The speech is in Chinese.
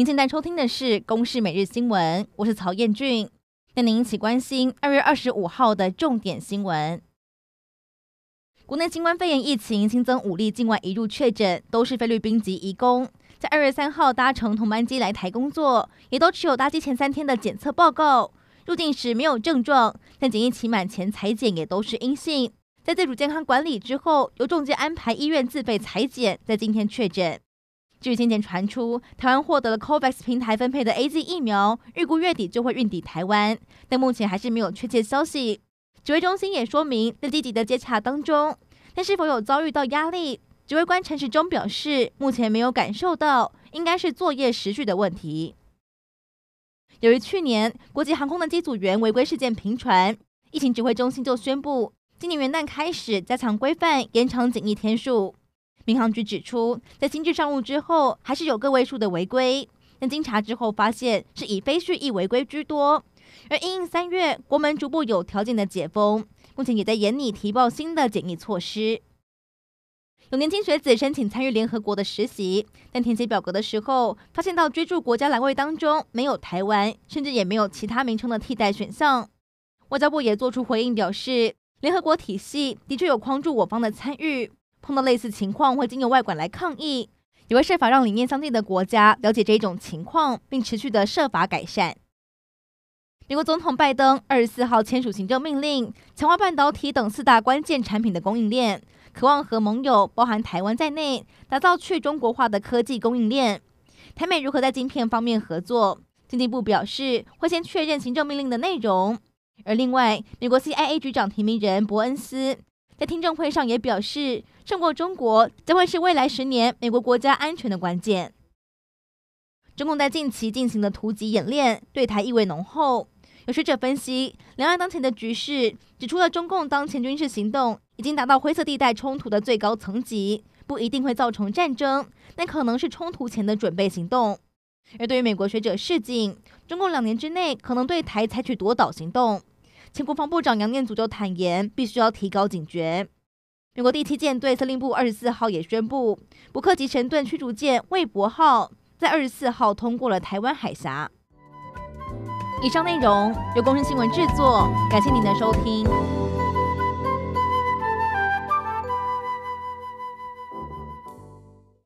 您现在收听的是《公视每日新闻》，我是曹彦俊，带您一起关心二月二十五号的重点新闻。国内新冠肺炎疫情新增五例境外移入确诊，都是菲律宾籍移工，在二月三号搭乘同班机来台工作，也都持有搭机前三天的检测报告，入境时没有症状，但检疫期满前采检也都是阴性。在自主健康管理之后，由中介安排医院自费采检，在今天确诊。据先前传出，台湾获得了 COVAX 平台分配的 AZ 疫苗，预估月底就会运抵台湾，但目前还是没有确切消息。指挥中心也说明在积极的接洽当中，但是否有遭遇到压力？指挥官陈时中表示，目前没有感受到，应该是作业时序的问题。由于去年国际航空的机组员违规事件频传，疫情指挥中心就宣布，今年元旦开始加强规范，延长检疫天数。民航局指出，在新制上路之后，还是有个位数的违规，但经查之后发现是以非蓄意违规居多。而因应三月国门逐步有条件的解封，目前也在严拟提报新的检疫措施。有年轻学子申请参与联合国的实习，但填写表格的时候，发现到居住国家栏位当中没有台湾，甚至也没有其他名称的替代选项。外交部也做出回应，表示联合国体系的确有框住我方的参与。碰到类似情况，会经由外馆来抗议，也会设法让理念相近的国家了解这一种情况，并持续的设法改善。美国总统拜登二十四号签署行政命令，强化半导体等四大关键产品的供应链，渴望和盟友包含台湾在内，打造去中国化的科技供应链。台美如何在晶片方面合作？经济部表示会先确认行政命令的内容。而另外，美国 CIA 局长提名人伯恩斯。在听证会上也表示，胜过中国将会是未来十年美国国家安全的关键。中共在近期进行的突击演练，对台意味浓厚。有学者分析，两岸当前的局势，指出了中共当前军事行动已经达到灰色地带冲突的最高层级，不一定会造成战争，但可能是冲突前的准备行动。而对于美国学者示警，中共两年之内可能对台采取夺岛行动。前国防部长杨念祖就坦言，必须要提高警觉。美国第七舰队司令部二十四号也宣布，伯克级神盾驱逐舰“魏博号”在二十四号通过了台湾海峡。以上内容由公视新闻制作，感谢您的收听。